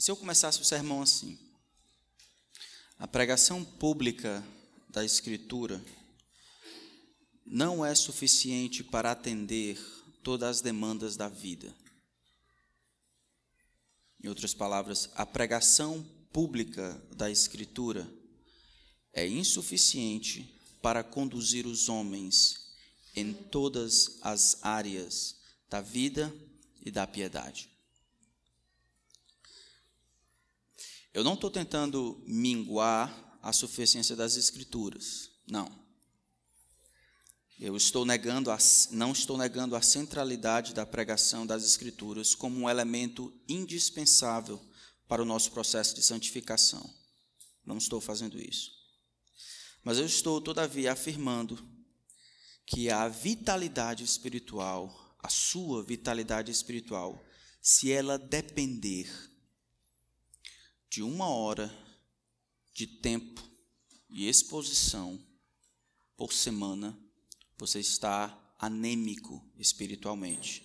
E se eu começasse o sermão assim? A pregação pública da Escritura não é suficiente para atender todas as demandas da vida. Em outras palavras, a pregação pública da Escritura é insuficiente para conduzir os homens em todas as áreas da vida e da piedade. Eu não estou tentando minguar a suficiência das Escrituras, não. Eu estou negando a, não estou negando a centralidade da pregação das Escrituras como um elemento indispensável para o nosso processo de santificação. Não estou fazendo isso. Mas eu estou, todavia, afirmando que a vitalidade espiritual, a sua vitalidade espiritual, se ela depender de uma hora de tempo e exposição por semana, você está anêmico espiritualmente.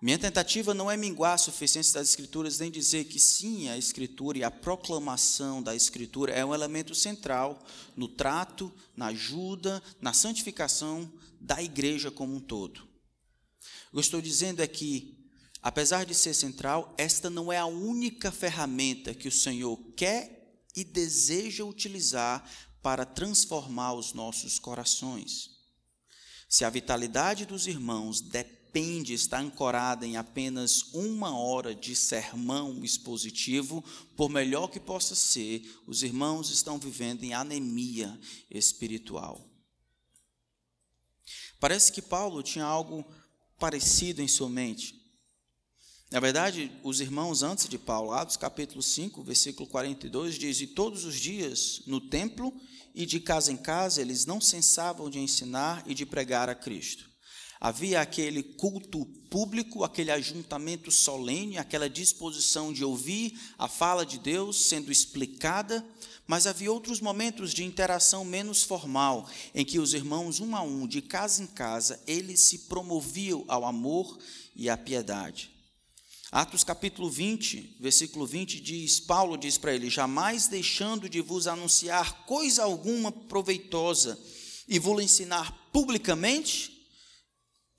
Minha tentativa não é minguar a suficiência das Escrituras, nem dizer que sim, a Escritura e a proclamação da Escritura é um elemento central no trato, na ajuda, na santificação da igreja como um todo. O que eu estou dizendo é que, apesar de ser central, esta não é a única ferramenta que o Senhor quer e deseja utilizar para transformar os nossos corações. Se a vitalidade dos irmãos depende, está ancorada em apenas uma hora de sermão expositivo, por melhor que possa ser, os irmãos estão vivendo em anemia espiritual. Parece que Paulo tinha algo parecido em sua mente. Na verdade, os irmãos antes de Paulo, Atos capítulo 5, versículo 42, diz: E todos os dias no templo e de casa em casa eles não cessavam de ensinar e de pregar a Cristo. Havia aquele culto público, aquele ajuntamento solene, aquela disposição de ouvir a fala de Deus sendo explicada, mas havia outros momentos de interação menos formal, em que os irmãos, um a um, de casa em casa, eles se promoviam ao amor e à piedade. Atos capítulo 20, versículo 20 diz: Paulo diz para ele: Jamais deixando de vos anunciar coisa alguma proveitosa, e vou ensinar publicamente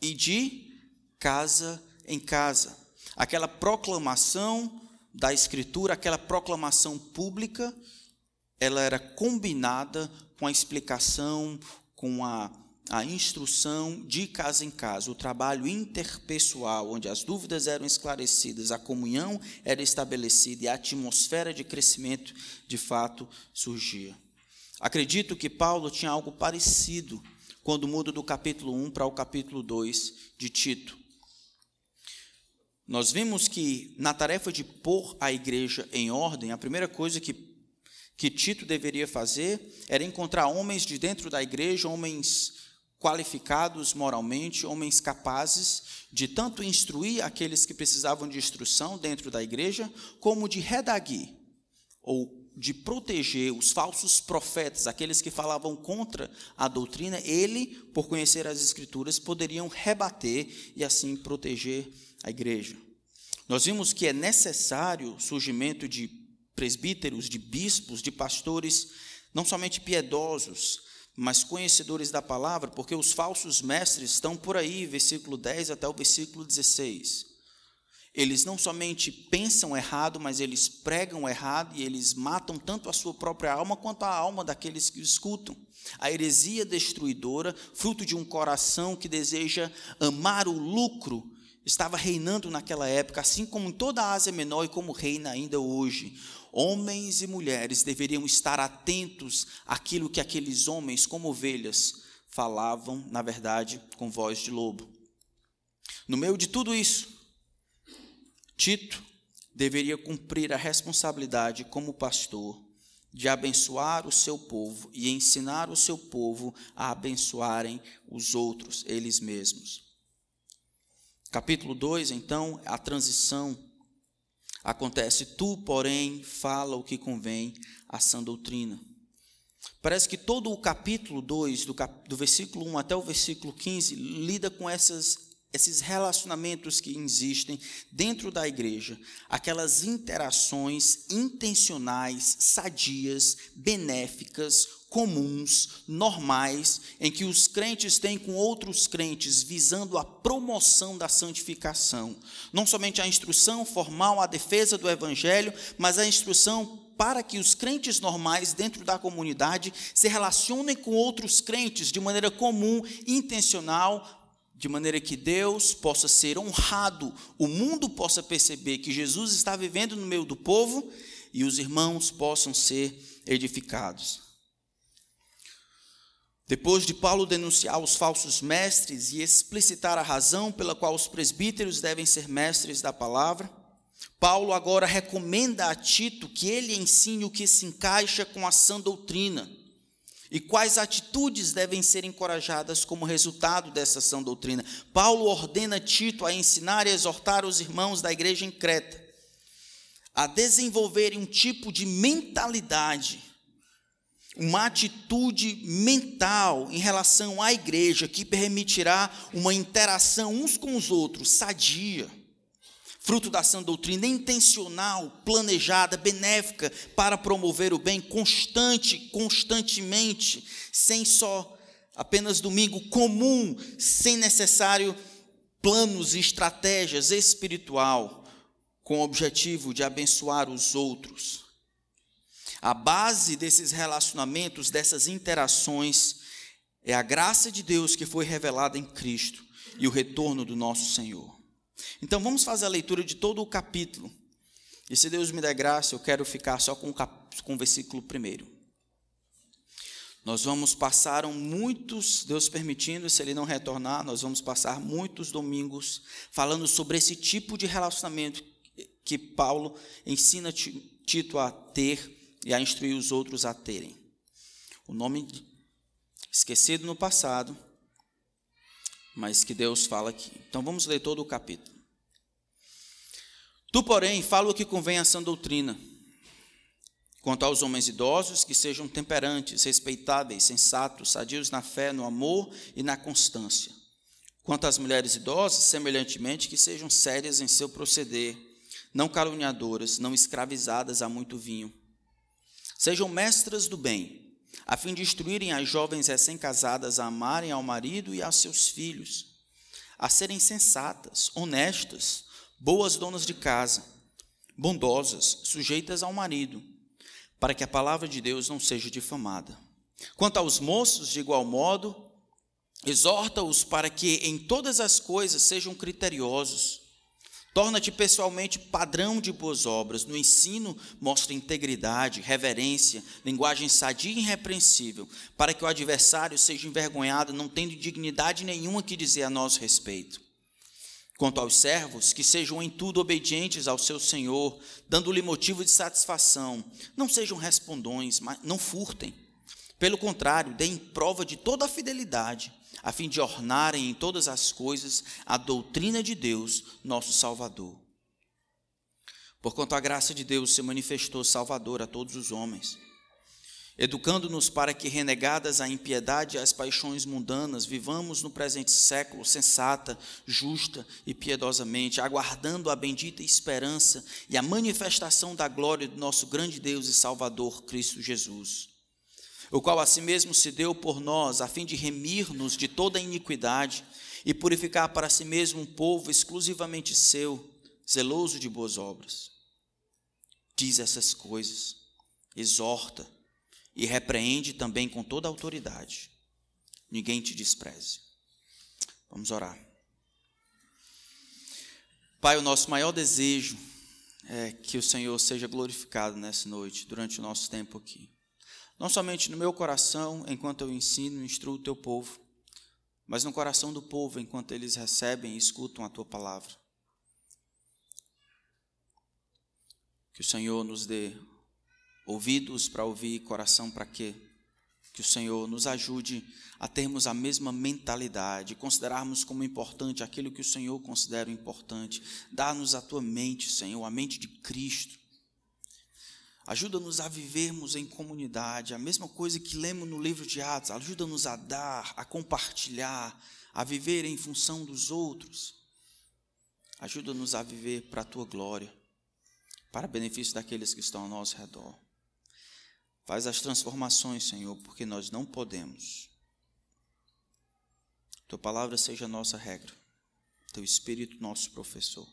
e de casa em casa. Aquela proclamação da Escritura, aquela proclamação pública, ela era combinada com a explicação, com a a instrução de casa em casa, o trabalho interpessoal, onde as dúvidas eram esclarecidas, a comunhão era estabelecida e a atmosfera de crescimento de fato surgia. Acredito que Paulo tinha algo parecido quando muda do capítulo 1 para o capítulo 2 de Tito. Nós vimos que na tarefa de pôr a igreja em ordem, a primeira coisa que, que Tito deveria fazer era encontrar homens de dentro da igreja, homens qualificados moralmente, homens capazes de tanto instruir aqueles que precisavam de instrução dentro da igreja, como de redagir ou de proteger os falsos profetas, aqueles que falavam contra a doutrina, ele, por conhecer as escrituras, poderiam rebater e assim proteger a igreja. Nós vimos que é necessário o surgimento de presbíteros, de bispos, de pastores, não somente piedosos, mas conhecedores da palavra, porque os falsos mestres estão por aí, versículo 10 até o versículo 16. Eles não somente pensam errado, mas eles pregam errado e eles matam tanto a sua própria alma quanto a alma daqueles que o escutam. A heresia destruidora, fruto de um coração que deseja amar o lucro, estava reinando naquela época, assim como em toda a Ásia Menor e como reina ainda hoje. Homens e mulheres deveriam estar atentos àquilo que aqueles homens, como ovelhas, falavam, na verdade, com voz de lobo. No meio de tudo isso, Tito deveria cumprir a responsabilidade como pastor de abençoar o seu povo e ensinar o seu povo a abençoarem os outros, eles mesmos. Capítulo 2, então, a transição Acontece, tu, porém, fala o que convém à sã doutrina. Parece que todo o capítulo 2, do, cap, do versículo 1 até o versículo 15, lida com essas esses relacionamentos que existem dentro da igreja, aquelas interações intencionais, sadias, benéficas, comuns, normais, em que os crentes têm com outros crentes, visando a promoção da santificação. Não somente a instrução formal, a defesa do evangelho, mas a instrução para que os crentes normais dentro da comunidade se relacionem com outros crentes de maneira comum, intencional, de maneira que Deus possa ser honrado, o mundo possa perceber que Jesus está vivendo no meio do povo e os irmãos possam ser edificados. Depois de Paulo denunciar os falsos mestres e explicitar a razão pela qual os presbíteros devem ser mestres da palavra, Paulo agora recomenda a Tito que ele ensine o que se encaixa com a sã doutrina e quais atitudes devem ser encorajadas como resultado dessa sã doutrina. Paulo ordena Tito a ensinar e exortar os irmãos da igreja em Creta a desenvolverem um tipo de mentalidade, uma atitude mental em relação à igreja que permitirá uma interação uns com os outros sadia fruto da sã doutrina, intencional, planejada, benéfica, para promover o bem constante, constantemente, sem só apenas domingo comum, sem necessário planos e estratégias espiritual, com o objetivo de abençoar os outros. A base desses relacionamentos, dessas interações, é a graça de Deus que foi revelada em Cristo e o retorno do nosso Senhor. Então vamos fazer a leitura de todo o capítulo. E se Deus me der graça, eu quero ficar só com o, cap... com o versículo primeiro. Nós vamos passar muitos, Deus permitindo, se Ele não retornar, nós vamos passar muitos domingos falando sobre esse tipo de relacionamento que Paulo ensina Tito a ter e a instruir os outros a terem. O nome esquecido no passado, mas que Deus fala aqui. Então vamos ler todo o capítulo. Tu, porém, fala o que convém à sã doutrina. Quanto aos homens idosos, que sejam temperantes, respeitáveis, sensatos, sadios na fé, no amor e na constância. Quanto às mulheres idosas, semelhantemente, que sejam sérias em seu proceder, não caluniadoras, não escravizadas a muito vinho. Sejam mestras do bem, a fim de instruírem as jovens recém-casadas a amarem ao marido e a seus filhos, a serem sensatas, honestas, boas donas de casa, bondosas, sujeitas ao marido, para que a palavra de Deus não seja difamada. Quanto aos moços, de igual modo, exorta-os para que em todas as coisas sejam criteriosos. Torna-te pessoalmente padrão de boas obras. No ensino, mostra integridade, reverência, linguagem sadia e irrepreensível, para que o adversário seja envergonhado, não tendo dignidade nenhuma que dizer a nosso respeito. Quanto aos servos, que sejam em tudo obedientes ao seu Senhor, dando-lhe motivo de satisfação. Não sejam respondões, mas não furtem. Pelo contrário, deem prova de toda a fidelidade, a fim de ornarem em todas as coisas a doutrina de Deus, nosso Salvador. Porquanto a graça de Deus se manifestou salvador a todos os homens educando-nos para que, renegadas a impiedade e as paixões mundanas, vivamos no presente século sensata, justa e piedosamente, aguardando a bendita esperança e a manifestação da glória do nosso grande Deus e Salvador Cristo Jesus, o qual a si mesmo se deu por nós, a fim de remir-nos de toda iniquidade e purificar para si mesmo um povo exclusivamente seu, zeloso de boas obras. Diz essas coisas, exorta, e repreende também com toda autoridade. Ninguém te despreze. Vamos orar. Pai, o nosso maior desejo é que o Senhor seja glorificado nessa noite, durante o nosso tempo aqui. Não somente no meu coração, enquanto eu ensino e instruo o teu povo, mas no coração do povo, enquanto eles recebem e escutam a tua palavra. Que o Senhor nos dê ouvidos para ouvir, coração para quê? Que o Senhor nos ajude a termos a mesma mentalidade, considerarmos como importante aquilo que o Senhor considera importante. Dá-nos a tua mente, Senhor, a mente de Cristo. Ajuda-nos a vivermos em comunidade, a mesma coisa que lemos no livro de Atos. Ajuda-nos a dar, a compartilhar, a viver em função dos outros. Ajuda-nos a viver para a tua glória, para benefício daqueles que estão ao nosso redor. Faz as transformações, Senhor, porque nós não podemos. Tua palavra seja a nossa regra, teu espírito nosso professor.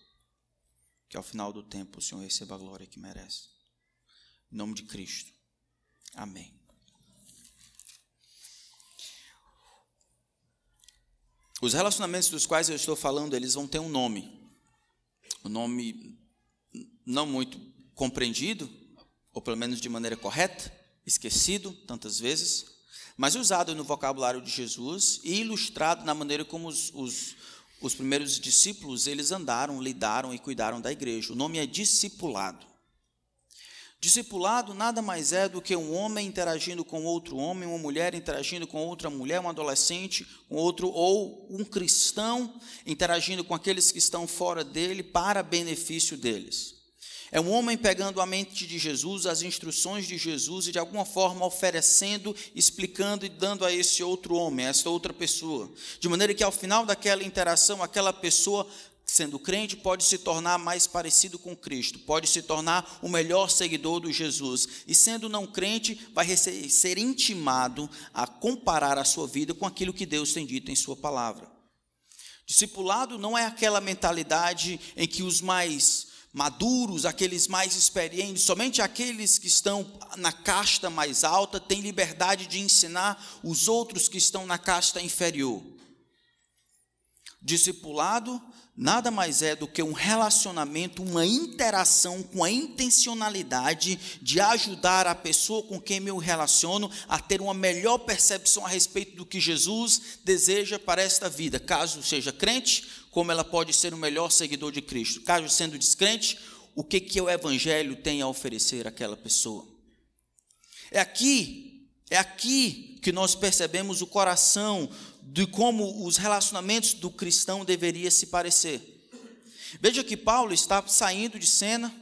Que ao final do tempo o Senhor receba a glória que merece. Em nome de Cristo. Amém. Os relacionamentos dos quais eu estou falando, eles vão ter um nome. Um nome não muito compreendido, ou pelo menos de maneira correta, esquecido tantas vezes, mas usado no vocabulário de Jesus e ilustrado na maneira como os, os, os primeiros discípulos eles andaram, lidaram e cuidaram da igreja. O nome é discipulado. Discipulado nada mais é do que um homem interagindo com outro homem, uma mulher interagindo com outra mulher, um adolescente com outro, ou um cristão interagindo com aqueles que estão fora dele para benefício deles. É um homem pegando a mente de Jesus, as instruções de Jesus e de alguma forma oferecendo, explicando e dando a esse outro homem, a essa outra pessoa. De maneira que ao final daquela interação, aquela pessoa sendo crente, pode se tornar mais parecido com Cristo, pode se tornar o melhor seguidor do Jesus. E sendo não crente, vai ser intimado a comparar a sua vida com aquilo que Deus tem dito em Sua palavra. Discipulado não é aquela mentalidade em que os mais maduros, aqueles mais experientes, somente aqueles que estão na casta mais alta têm liberdade de ensinar os outros que estão na casta inferior. Discipulado nada mais é do que um relacionamento, uma interação com a intencionalidade de ajudar a pessoa com quem me relaciono a ter uma melhor percepção a respeito do que Jesus deseja para esta vida, caso seja crente, como ela pode ser o melhor seguidor de Cristo, caso sendo descrente, o que que o evangelho tem a oferecer àquela pessoa. É aqui, é aqui que nós percebemos o coração de como os relacionamentos do cristão deveria se parecer. Veja que Paulo está saindo de cena,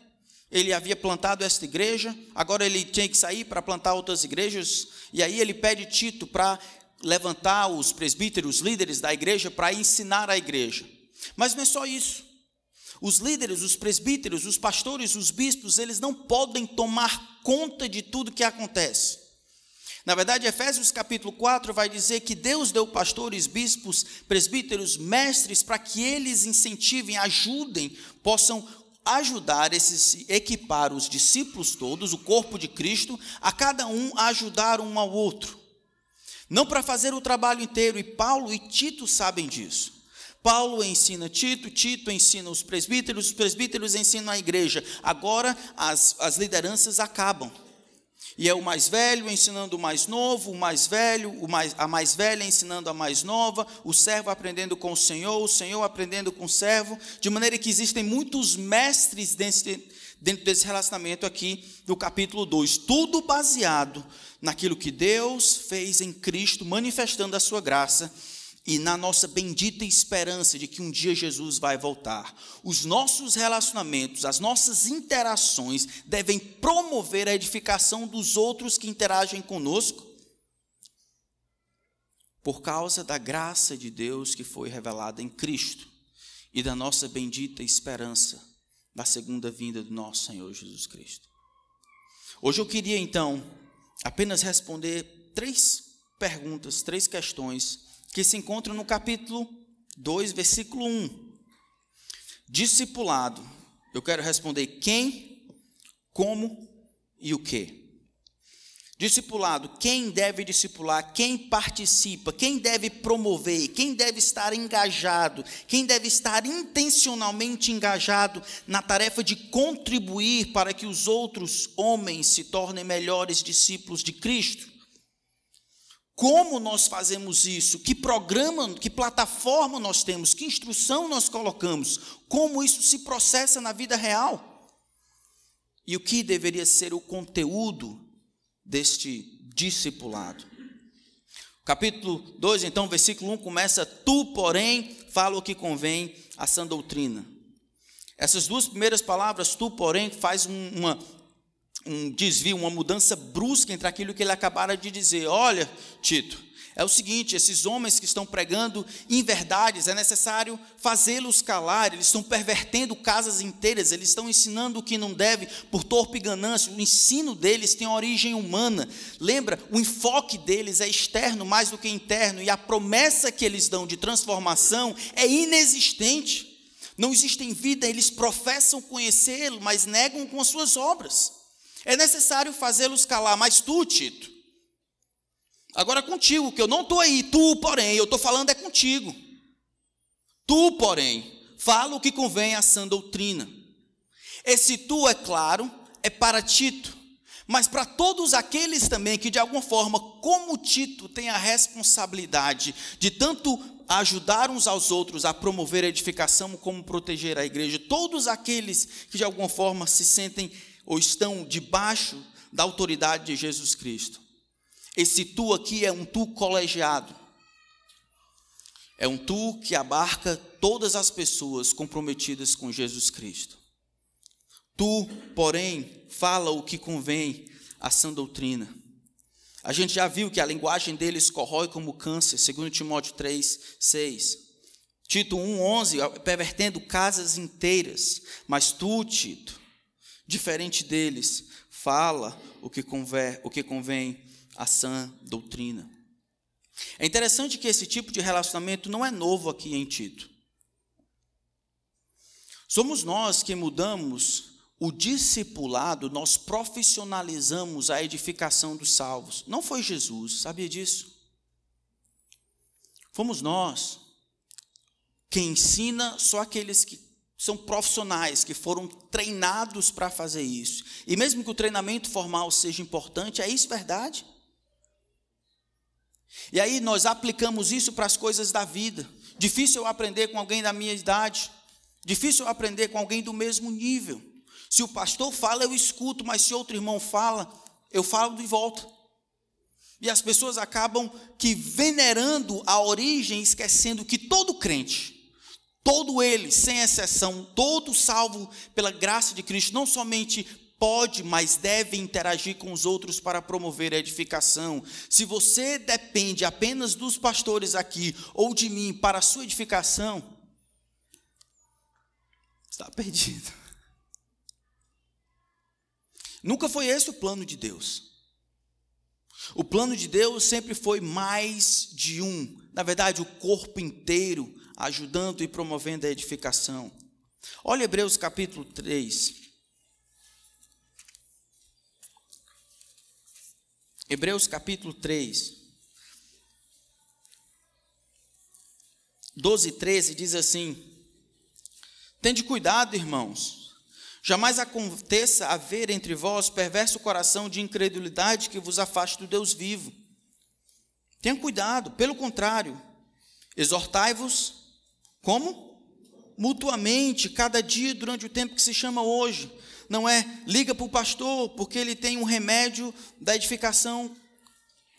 ele havia plantado esta igreja, agora ele tinha que sair para plantar outras igrejas, e aí ele pede Tito para levantar os presbíteros, os líderes da igreja, para ensinar a igreja. Mas não é só isso. Os líderes, os presbíteros, os pastores, os bispos, eles não podem tomar conta de tudo que acontece. Na verdade, Efésios capítulo 4 vai dizer que Deus deu pastores, bispos, presbíteros, mestres para que eles incentivem, ajudem, possam ajudar esses equipar os discípulos todos, o corpo de Cristo, a cada um a ajudar um ao outro. Não para fazer o trabalho inteiro, e Paulo e Tito sabem disso. Paulo ensina Tito, Tito ensina os presbíteros, os presbíteros ensinam a igreja. Agora as, as lideranças acabam. E é o mais velho ensinando o mais novo, o mais velho, o mais, a mais velha ensinando a mais nova, o servo aprendendo com o Senhor, o Senhor aprendendo com o servo, de maneira que existem muitos mestres desse, dentro desse relacionamento aqui do capítulo 2, tudo baseado naquilo que Deus fez em Cristo, manifestando a sua graça e na nossa bendita esperança de que um dia Jesus vai voltar. Os nossos relacionamentos, as nossas interações devem promover a edificação dos outros que interagem conosco, por causa da graça de Deus que foi revelada em Cristo e da nossa bendita esperança da segunda vinda do nosso Senhor Jesus Cristo. Hoje eu queria então apenas responder três perguntas, três questões que se encontra no capítulo 2, versículo 1. Discipulado. Eu quero responder quem, como e o que. Discipulado, quem deve discipular, quem participa, quem deve promover, quem deve estar engajado, quem deve estar intencionalmente engajado na tarefa de contribuir para que os outros homens se tornem melhores discípulos de Cristo. Como nós fazemos isso? Que programa, que plataforma nós temos? Que instrução nós colocamos? Como isso se processa na vida real? E o que deveria ser o conteúdo deste discipulado? Capítulo 2, então, versículo 1 começa: Tu, porém, fala o que convém à sã doutrina. Essas duas primeiras palavras, tu, porém, faz uma, um desvio, uma mudança brusca entre aquilo que ele acabara de dizer. Olha, Tito, é o seguinte: esses homens que estão pregando inverdades, é necessário fazê-los calar, eles estão pervertendo casas inteiras, eles estão ensinando o que não deve por torpe ganância, o ensino deles tem origem humana. Lembra, o enfoque deles é externo mais do que interno, e a promessa que eles dão de transformação é inexistente. Não existem vida, eles professam conhecê-lo, mas negam com as suas obras. É necessário fazê-los calar, mas tu, Tito, agora contigo, que eu não estou aí, tu, porém, eu estou falando é contigo. Tu, porém, fala o que convém à sã doutrina. Esse tu, é claro, é para Tito, mas para todos aqueles também que, de alguma forma, como Tito, tem a responsabilidade de tanto ajudar uns aos outros a promover a edificação como proteger a igreja, todos aqueles que, de alguma forma, se sentem ou estão debaixo da autoridade de Jesus Cristo. Esse tu aqui é um tu colegiado. É um tu que abarca todas as pessoas comprometidas com Jesus Cristo. Tu, porém, fala o que convém à sã doutrina. A gente já viu que a linguagem deles corrói como câncer, segundo Timóteo 3, 6. Tito 1, 11, pervertendo casas inteiras. Mas tu, Tito, diferente deles, fala o que convém, o que convém à sã doutrina. É interessante que esse tipo de relacionamento não é novo aqui em Tito. Somos nós que mudamos o discipulado, nós profissionalizamos a edificação dos salvos. Não foi Jesus, sabia disso? Fomos nós. Quem ensina só aqueles que são profissionais que foram treinados para fazer isso. E mesmo que o treinamento formal seja importante, é isso verdade? E aí nós aplicamos isso para as coisas da vida. Difícil eu aprender com alguém da minha idade, difícil eu aprender com alguém do mesmo nível. Se o pastor fala, eu escuto, mas se outro irmão fala, eu falo de volta. E as pessoas acabam que venerando a origem, esquecendo que todo crente Todo ele, sem exceção, todo salvo pela graça de Cristo, não somente pode, mas deve interagir com os outros para promover a edificação. Se você depende apenas dos pastores aqui ou de mim para a sua edificação, está perdido. Nunca foi esse o plano de Deus. O plano de Deus sempre foi mais de um. Na verdade, o corpo inteiro ajudando e promovendo a edificação. Olha Hebreus capítulo 3. Hebreus capítulo 3. 12 e 13 diz assim: Tende cuidado, irmãos, jamais aconteça haver entre vós perverso coração de incredulidade que vos afaste do Deus vivo. Tenha cuidado, pelo contrário, exortai-vos como? Mutuamente, cada dia durante o tempo que se chama hoje. Não é liga para o pastor porque ele tem um remédio da edificação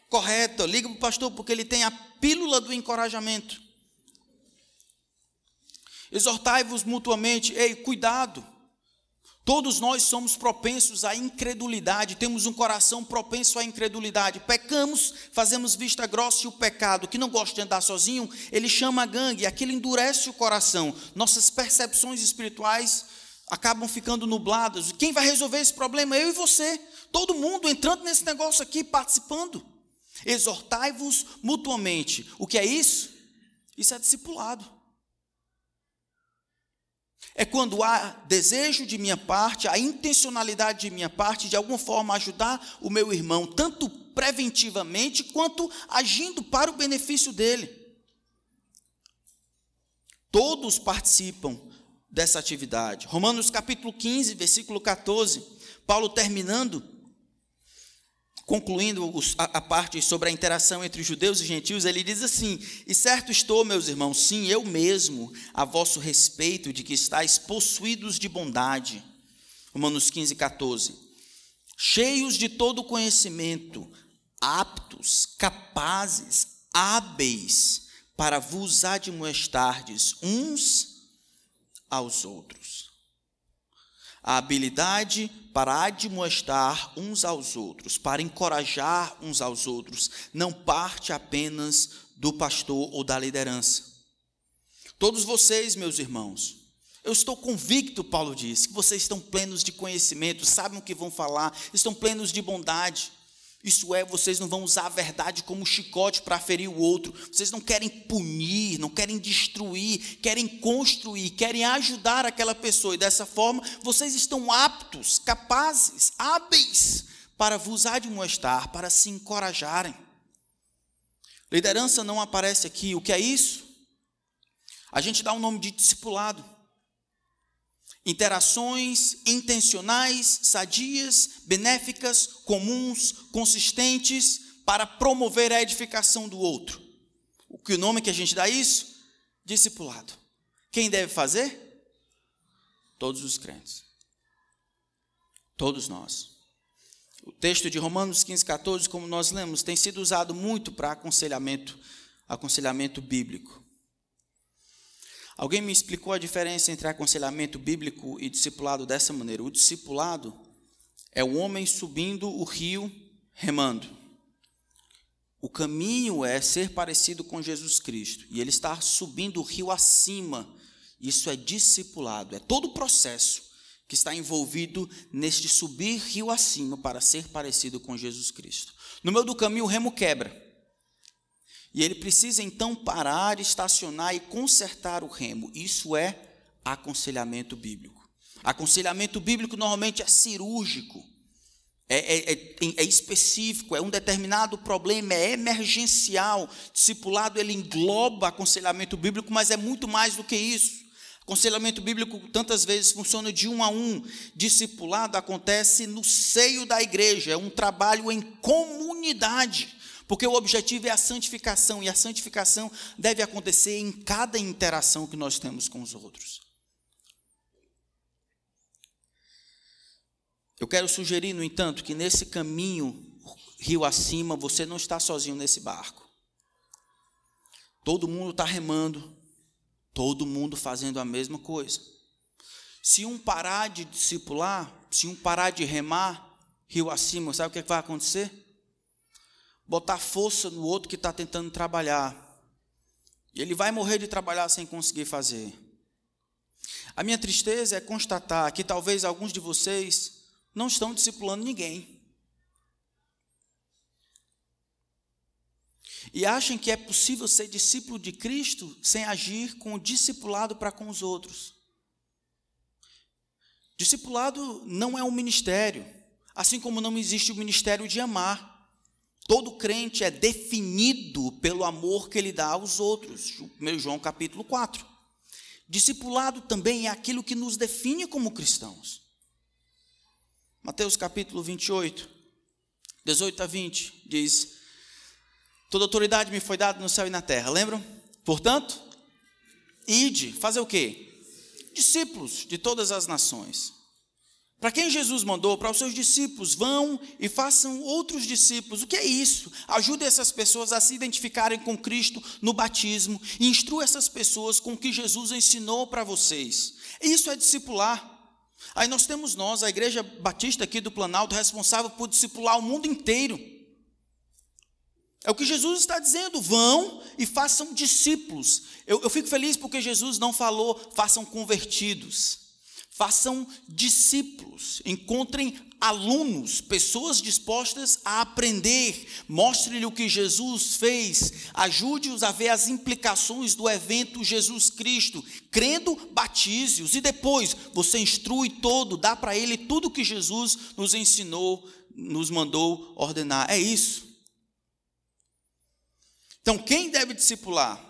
correta. Liga para o pastor porque ele tem a pílula do encorajamento. Exortai-vos mutuamente. Ei, cuidado. Todos nós somos propensos à incredulidade, temos um coração propenso à incredulidade. Pecamos, fazemos vista grossa e o pecado, que não gosta de andar sozinho, ele chama a gangue, aquilo endurece o coração. Nossas percepções espirituais acabam ficando nubladas. Quem vai resolver esse problema? Eu e você. Todo mundo entrando nesse negócio aqui, participando. Exortai-vos mutuamente. O que é isso? Isso é discipulado. É quando há desejo de minha parte, a intencionalidade de minha parte de alguma forma ajudar o meu irmão, tanto preventivamente quanto agindo para o benefício dele. Todos participam dessa atividade. Romanos capítulo 15, versículo 14, Paulo terminando concluindo a, parte sobre a interação entre judeus e gentios, ele diz assim: E certo estou, meus irmãos, sim, eu mesmo, a vosso respeito, de que estáis possuídos de bondade. Romanos 15, 14. Cheios de todo conhecimento, aptos, capazes, hábeis, para vos admoestardes uns aos outros. A habilidade para admoestar uns aos outros, para encorajar uns aos outros, não parte apenas do pastor ou da liderança. Todos vocês, meus irmãos, eu estou convicto, Paulo diz, que vocês estão plenos de conhecimento, sabem o que vão falar, estão plenos de bondade. Isso é, vocês não vão usar a verdade como chicote para ferir o outro. Vocês não querem punir, não querem destruir, querem construir, querem ajudar aquela pessoa. E dessa forma, vocês estão aptos, capazes, hábeis para vos admoestar, para se encorajarem. Liderança não aparece aqui. O que é isso? A gente dá o um nome de discipulado. Interações intencionais, sadias, benéficas, comuns, consistentes para promover a edificação do outro. O que o nome que a gente dá isso? Discipulado. Quem deve fazer? Todos os crentes. Todos nós. O texto de Romanos 15, 14, como nós lemos, tem sido usado muito para aconselhamento, aconselhamento bíblico. Alguém me explicou a diferença entre aconselhamento bíblico e discipulado dessa maneira. O discipulado é o homem subindo o rio remando. O caminho é ser parecido com Jesus Cristo. E ele está subindo o rio acima. Isso é discipulado. É todo o processo que está envolvido neste subir rio acima para ser parecido com Jesus Cristo. No meio do caminho, o remo quebra. E ele precisa então parar, estacionar e consertar o remo. Isso é aconselhamento bíblico. Aconselhamento bíblico normalmente é cirúrgico, é, é, é, é, específico, é um determinado problema, é emergencial. Discipulado ele engloba aconselhamento bíblico, mas é muito mais do que isso. Aconselhamento bíblico tantas vezes funciona de um a um. Discipulado acontece no seio da igreja, é um trabalho em comunidade. Porque o objetivo é a santificação, e a santificação deve acontecer em cada interação que nós temos com os outros. Eu quero sugerir, no entanto, que nesse caminho rio acima, você não está sozinho nesse barco. Todo mundo está remando, todo mundo fazendo a mesma coisa. Se um parar de discipular, se um parar de remar, rio acima, sabe o que é vai acontecer? Botar força no outro que está tentando trabalhar. E ele vai morrer de trabalhar sem conseguir fazer. A minha tristeza é constatar que talvez alguns de vocês não estão discipulando ninguém. E achem que é possível ser discípulo de Cristo sem agir com o discipulado para com os outros. Discipulado não é um ministério, assim como não existe o ministério de amar. Todo crente é definido pelo amor que ele dá aos outros. 1 João capítulo 4. Discipulado também é aquilo que nos define como cristãos. Mateus capítulo 28, 18 a 20, diz: Toda autoridade me foi dada no céu e na terra. Lembram? Portanto, ide, fazer o quê? Discípulos de todas as nações para quem Jesus mandou? Para os seus discípulos, vão e façam outros discípulos. O que é isso? Ajude essas pessoas a se identificarem com Cristo no batismo e instrua essas pessoas com o que Jesus ensinou para vocês. Isso é discipular. Aí nós temos nós, a Igreja Batista aqui do Planalto, responsável por discipular o mundo inteiro. É o que Jesus está dizendo: vão e façam discípulos. Eu, eu fico feliz porque Jesus não falou, façam convertidos. Façam discípulos, encontrem alunos, pessoas dispostas a aprender. Mostre-lhe o que Jesus fez, ajude-os a ver as implicações do evento Jesus Cristo. Crendo, batize-os e depois você instrui todo, dá para ele tudo o que Jesus nos ensinou, nos mandou ordenar. É isso. Então, quem deve discipular?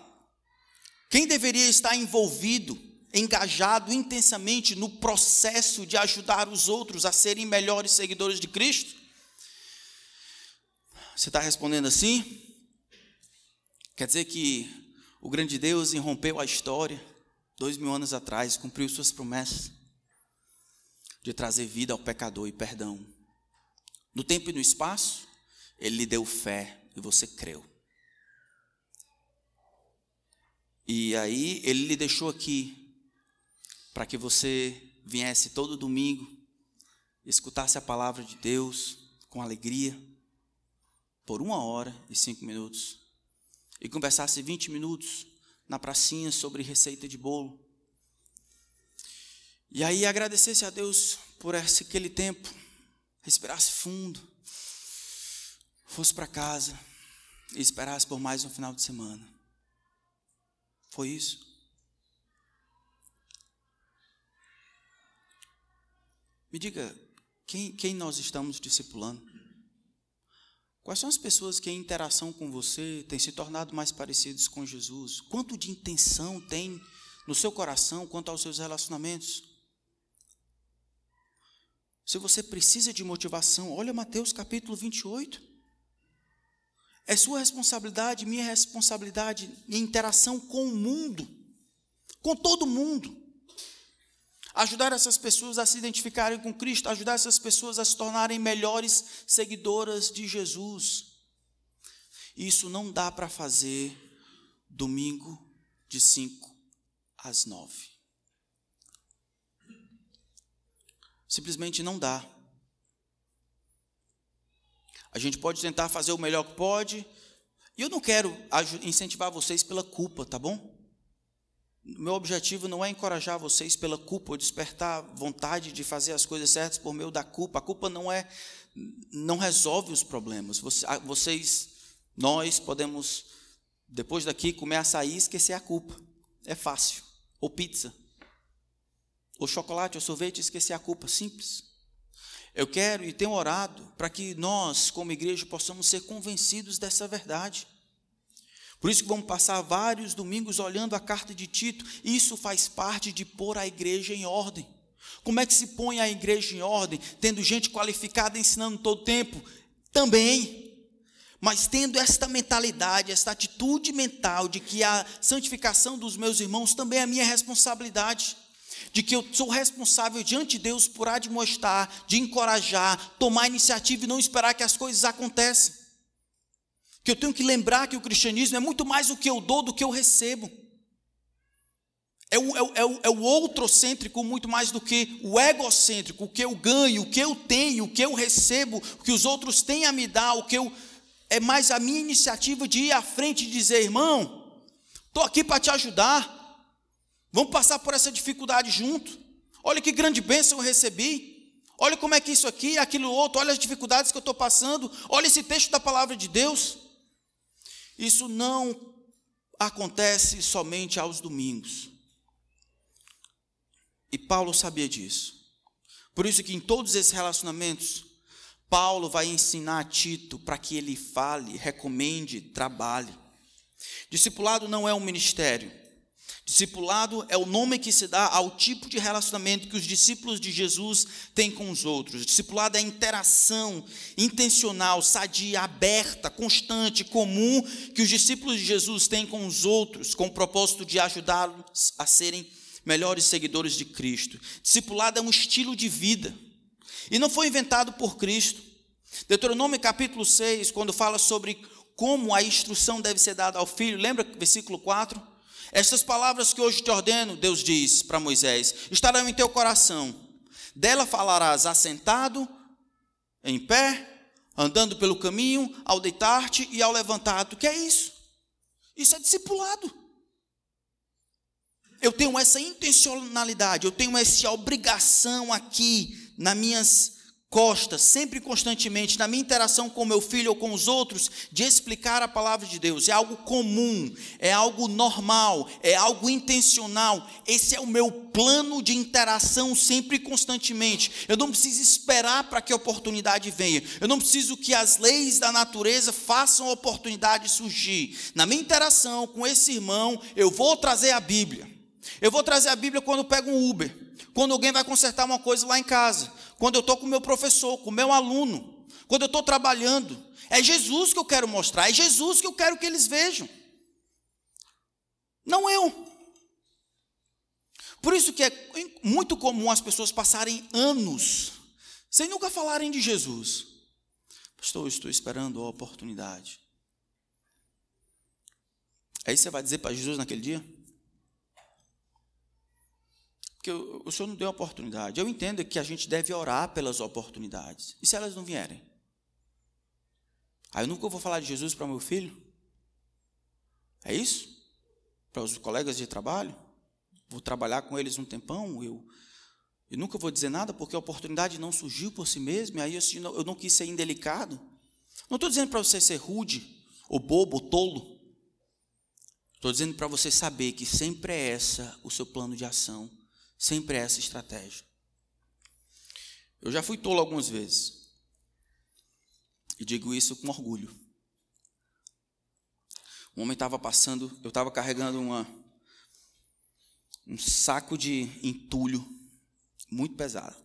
Quem deveria estar envolvido? Engajado intensamente no processo de ajudar os outros a serem melhores seguidores de Cristo? Você está respondendo assim? Quer dizer que o grande Deus irrompeu a história dois mil anos atrás, cumpriu suas promessas de trazer vida ao pecador e perdão. No tempo e no espaço, Ele lhe deu fé e você creu. E aí Ele lhe deixou aqui para que você viesse todo domingo, escutasse a palavra de Deus com alegria, por uma hora e cinco minutos, e conversasse 20 minutos na pracinha sobre receita de bolo. E aí agradecesse a Deus por esse, aquele tempo, respirasse fundo, fosse para casa e esperasse por mais um final de semana. Foi isso. Me diga, quem, quem nós estamos discipulando? Quais são as pessoas que em interação com você têm se tornado mais parecidos com Jesus? Quanto de intenção tem no seu coração quanto aos seus relacionamentos? Se você precisa de motivação, olha Mateus capítulo 28. É sua responsabilidade, minha responsabilidade em interação com o mundo, com todo mundo. Ajudar essas pessoas a se identificarem com Cristo, ajudar essas pessoas a se tornarem melhores seguidoras de Jesus. Isso não dá para fazer domingo de 5 às 9. Simplesmente não dá. A gente pode tentar fazer o melhor que pode, e eu não quero incentivar vocês pela culpa, tá bom? Meu objetivo não é encorajar vocês pela culpa ou despertar vontade de fazer as coisas certas por meio da culpa. A culpa não é não resolve os problemas. Vocês, nós podemos depois daqui comer açaí e esquecer a culpa. É fácil. Ou pizza. Ou chocolate, ou sorvete, esquecer a culpa, simples. Eu quero e tenho orado para que nós, como igreja, possamos ser convencidos dessa verdade. Por isso que vamos passar vários domingos olhando a carta de Tito. Isso faz parte de pôr a igreja em ordem. Como é que se põe a igreja em ordem? Tendo gente qualificada ensinando todo o tempo? Também. Mas tendo esta mentalidade, esta atitude mental de que a santificação dos meus irmãos também é minha responsabilidade. De que eu sou responsável diante de Deus por admoestar, de encorajar, tomar iniciativa e não esperar que as coisas aconteçam que eu tenho que lembrar que o cristianismo é muito mais o que eu dou do que eu recebo. É o, é, o, é, o, é o outrocêntrico muito mais do que o egocêntrico, o que eu ganho, o que eu tenho, o que eu recebo, o que os outros têm a me dar, o que eu. É mais a minha iniciativa de ir à frente e dizer, irmão, estou aqui para te ajudar. Vamos passar por essa dificuldade junto. Olha que grande bênção eu recebi. Olha como é que isso aqui, aquilo outro, olha as dificuldades que eu estou passando, olha esse texto da palavra de Deus. Isso não acontece somente aos domingos. E Paulo sabia disso. Por isso que em todos esses relacionamentos, Paulo vai ensinar a Tito para que ele fale, recomende, trabalhe. Discipulado não é um ministério. Discipulado é o nome que se dá ao tipo de relacionamento que os discípulos de Jesus têm com os outros. Discipulado é a interação intencional, sadia, aberta, constante, comum que os discípulos de Jesus têm com os outros, com o propósito de ajudá-los a serem melhores seguidores de Cristo. Discipulado é um estilo de vida e não foi inventado por Cristo. Deuteronômio capítulo 6, quando fala sobre como a instrução deve ser dada ao filho, lembra versículo 4? Estas palavras que hoje te ordeno, Deus diz para Moisés, estarão em teu coração. Dela falarás assentado, em pé, andando pelo caminho, ao deitar-te e ao levantar-te. O que é isso? Isso é discipulado. Eu tenho essa intencionalidade, eu tenho essa obrigação aqui nas minhas Costa, sempre constantemente, na minha interação com meu filho ou com os outros, de explicar a palavra de Deus. É algo comum, é algo normal, é algo intencional. Esse é o meu plano de interação sempre e constantemente. Eu não preciso esperar para que a oportunidade venha. Eu não preciso que as leis da natureza façam a oportunidade surgir. Na minha interação com esse irmão, eu vou trazer a Bíblia. Eu vou trazer a Bíblia quando pego um Uber, quando alguém vai consertar uma coisa lá em casa, quando eu estou com o meu professor, com o meu aluno, quando eu estou trabalhando. É Jesus que eu quero mostrar, é Jesus que eu quero que eles vejam. Não eu. Por isso que é muito comum as pessoas passarem anos sem nunca falarem de Jesus. Pastor, estou esperando a oportunidade. Aí você vai dizer para Jesus naquele dia? Porque o, Senhor não deu oportunidade. Eu entendo que a gente deve orar pelas oportunidades. E se elas não vierem? Aí eu nunca vou falar de Jesus para meu filho? É isso? Para os colegas de trabalho? Vou trabalhar com eles um tempão, eu, eu nunca vou dizer nada porque a oportunidade não surgiu por si mesmo, e aí eu, eu não quis ser indelicado. Não estou dizendo para você ser rude, ou bobo, ou tolo. Estou dizendo para você saber que sempre é essa o seu plano de ação, sempre é essa estratégia. Eu já fui tolo algumas vezes. E digo isso com orgulho. Um homem estava passando, eu estava carregando uma, um saco de entulho muito pesado.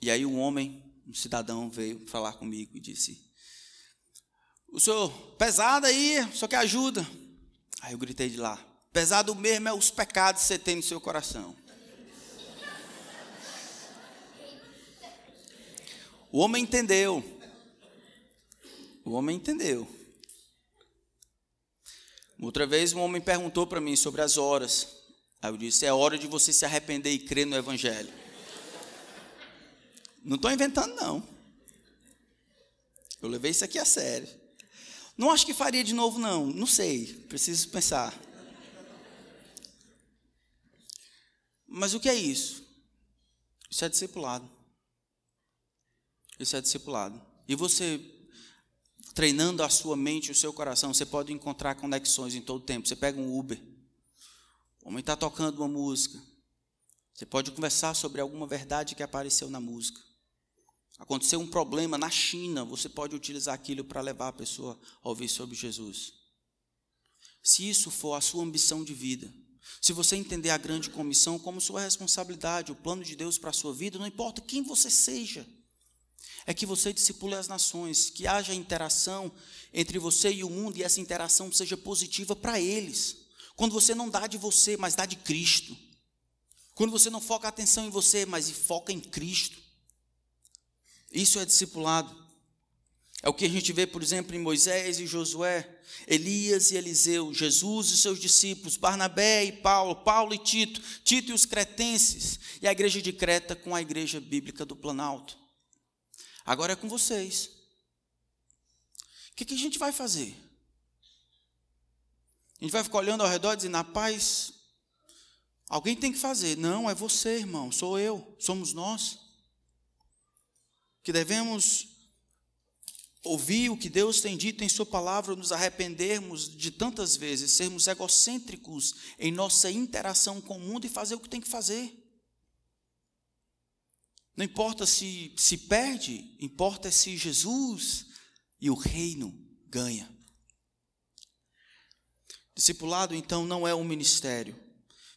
E aí um homem, um cidadão, veio falar comigo e disse: O senhor, pesado aí, só que ajuda. Aí eu gritei de lá: Pesado mesmo é os pecados que você tem no seu coração. O homem entendeu. O homem entendeu. Outra vez um homem perguntou para mim sobre as horas. Aí eu disse: é hora de você se arrepender e crer no Evangelho. Não estou inventando, não. Eu levei isso aqui a sério. Não acho que faria de novo, não. Não sei. Preciso pensar. Mas o que é isso? Isso é discipulado. Isso é discipulado. E você, treinando a sua mente, o seu coração, você pode encontrar conexões em todo tempo. Você pega um Uber. O homem está tocando uma música. Você pode conversar sobre alguma verdade que apareceu na música. Aconteceu um problema na China, você pode utilizar aquilo para levar a pessoa a ouvir sobre Jesus. Se isso for a sua ambição de vida, se você entender a grande comissão como sua responsabilidade, o plano de Deus para a sua vida, não importa quem você seja, é que você discipule as nações, que haja interação entre você e o mundo e essa interação seja positiva para eles. Quando você não dá de você, mas dá de Cristo. Quando você não foca a atenção em você, mas foca em Cristo. Isso é discipulado. É o que a gente vê, por exemplo, em Moisés e Josué, Elias e Eliseu, Jesus e seus discípulos, Barnabé e Paulo, Paulo e Tito, Tito e os cretenses, e a igreja de Creta com a igreja bíblica do Planalto. Agora é com vocês. O que, que a gente vai fazer? A gente vai ficar olhando ao redor e dizendo, na paz, alguém tem que fazer. Não, é você, irmão, sou eu, somos nós. Que devemos ouvir o que Deus tem dito em Sua palavra, nos arrependermos de tantas vezes, sermos egocêntricos em nossa interação com o mundo e fazer o que tem que fazer. Não importa se se perde, importa se Jesus e o reino ganha. Discipulado, então, não é um ministério.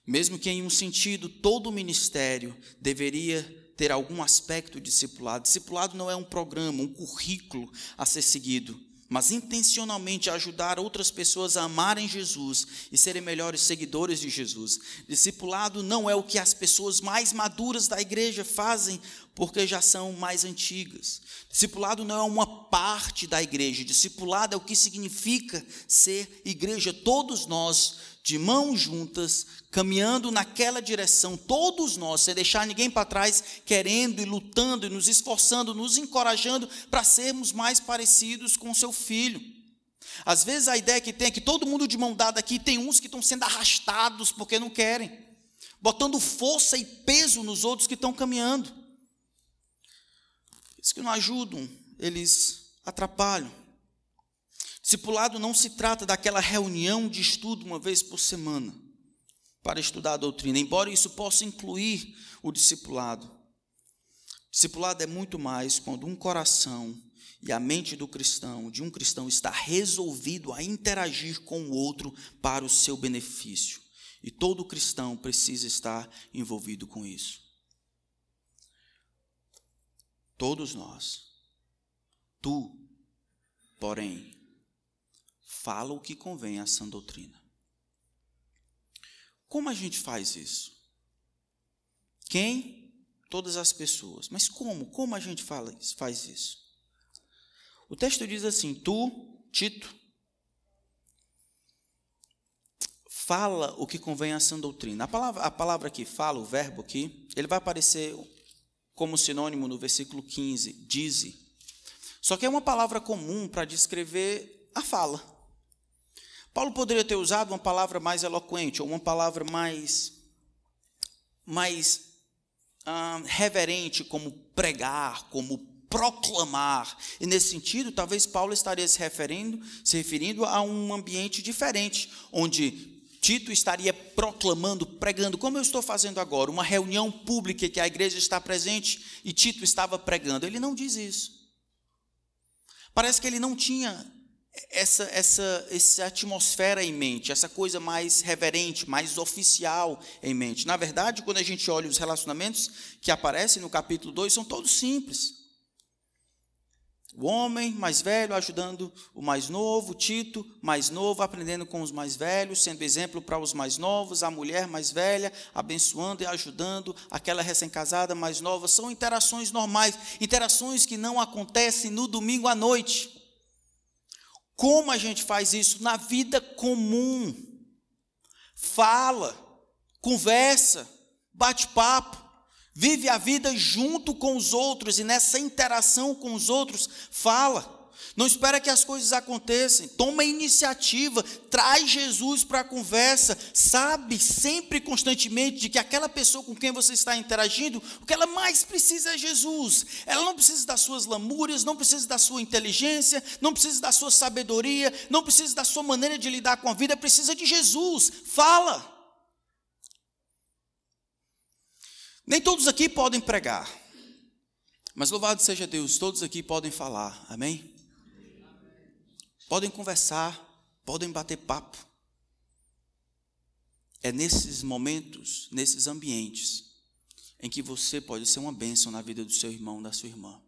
Mesmo que, em um sentido, todo ministério deveria ter algum aspecto discipulado. Discipulado não é um programa, um currículo a ser seguido, mas intencionalmente ajudar outras pessoas a amarem Jesus e serem melhores seguidores de Jesus. Discipulado não é o que as pessoas mais maduras da igreja fazem porque já são mais antigas. Discipulado não é uma parte da igreja, discipulado é o que significa ser igreja. Todos nós, de mãos juntas, caminhando naquela direção, todos nós, sem deixar ninguém para trás, querendo e lutando e nos esforçando, nos encorajando para sermos mais parecidos com o seu filho. Às vezes a ideia que tem é que todo mundo de mão dada aqui, tem uns que estão sendo arrastados porque não querem, botando força e peso nos outros que estão caminhando. Eles que não ajudam, eles atrapalham. Discipulado não se trata daquela reunião de estudo uma vez por semana para estudar a doutrina, embora isso possa incluir o discipulado. Discipulado é muito mais quando um coração e a mente do cristão, de um cristão, está resolvido a interagir com o outro para o seu benefício. E todo cristão precisa estar envolvido com isso. Todos nós. Tu, porém, fala o que convém à sã doutrina. Como a gente faz isso? Quem? Todas as pessoas. Mas como? Como a gente fala, faz isso? O texto diz assim: Tu, Tito, fala o que convém à sã doutrina. A palavra, a palavra que fala, o verbo aqui, ele vai aparecer como sinônimo no versículo 15, dize. Só que é uma palavra comum para descrever a fala. Paulo poderia ter usado uma palavra mais eloquente, ou uma palavra mais, mais ah, reverente, como pregar, como proclamar. E nesse sentido, talvez Paulo estaria se referindo, se referindo a um ambiente diferente, onde Tito estaria proclamando, pregando, como eu estou fazendo agora, uma reunião pública que a igreja está presente e Tito estava pregando. Ele não diz isso. Parece que ele não tinha essa, essa, essa atmosfera em mente, essa coisa mais reverente, mais oficial em mente. Na verdade, quando a gente olha os relacionamentos que aparecem no capítulo 2, são todos simples. O homem mais velho ajudando o mais novo, Tito mais novo aprendendo com os mais velhos, sendo exemplo para os mais novos, a mulher mais velha abençoando e ajudando aquela recém-casada mais nova. São interações normais, interações que não acontecem no domingo à noite. Como a gente faz isso na vida comum? Fala, conversa, bate papo. Vive a vida junto com os outros e nessa interação com os outros, fala. Não espera que as coisas aconteçam. Toma iniciativa, traz Jesus para a conversa. Sabe sempre constantemente de que aquela pessoa com quem você está interagindo, o que ela mais precisa é Jesus. Ela não precisa das suas lamúrias, não precisa da sua inteligência, não precisa da sua sabedoria, não precisa da sua maneira de lidar com a vida, precisa de Jesus. Fala. Nem todos aqui podem pregar, mas louvado seja Deus, todos aqui podem falar, amém? Podem conversar, podem bater papo. É nesses momentos, nesses ambientes, em que você pode ser uma bênção na vida do seu irmão, da sua irmã.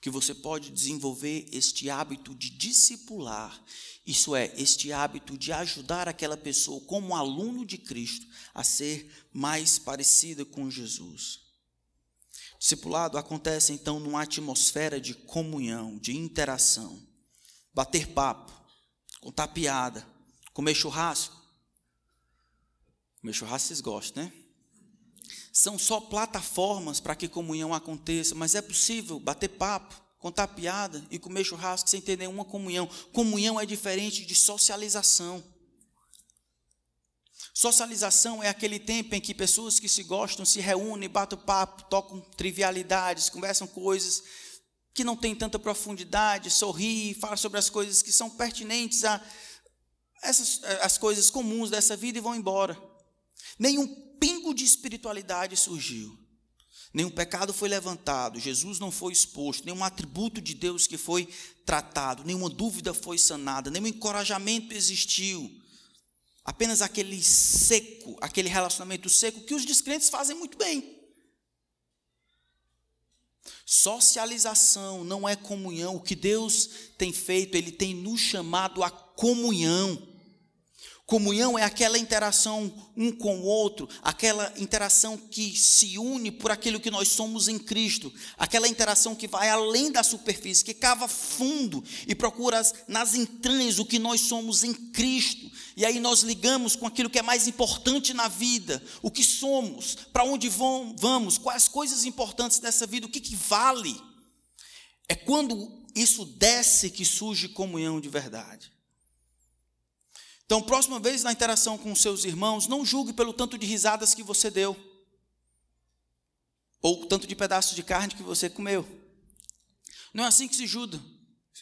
Que você pode desenvolver este hábito de discipular, isso é, este hábito de ajudar aquela pessoa, como aluno de Cristo, a ser mais parecida com Jesus. Discipulado acontece então numa atmosfera de comunhão, de interação. Bater papo, contar piada, comer churrasco. Comer churrasco vocês gostam, né? São só plataformas para que comunhão aconteça, mas é possível bater papo, contar piada e comer churrasco sem ter nenhuma comunhão. Comunhão é diferente de socialização. Socialização é aquele tempo em que pessoas que se gostam se reúnem, batem papo, tocam trivialidades, conversam coisas que não têm tanta profundidade, sorri, falam sobre as coisas que são pertinentes a essas as coisas comuns dessa vida e vão embora. Nenhum pingo de espiritualidade surgiu. Nenhum pecado foi levantado, Jesus não foi exposto, nenhum atributo de Deus que foi tratado, nenhuma dúvida foi sanada, nenhum encorajamento existiu apenas aquele seco, aquele relacionamento seco que os descrentes fazem muito bem. Socialização não é comunhão. O que Deus tem feito, Ele tem nos chamado a comunhão. Comunhão é aquela interação um com o outro, aquela interação que se une por aquilo que nós somos em Cristo, aquela interação que vai além da superfície, que cava fundo e procura nas entranhas o que nós somos em Cristo. E aí nós ligamos com aquilo que é mais importante na vida, o que somos, para onde vamos, quais coisas importantes dessa vida, o que, que vale. É quando isso desce que surge comunhão de verdade. Então, próxima vez na interação com seus irmãos, não julgue pelo tanto de risadas que você deu, ou tanto de pedaços de carne que você comeu. Não é assim que se julga.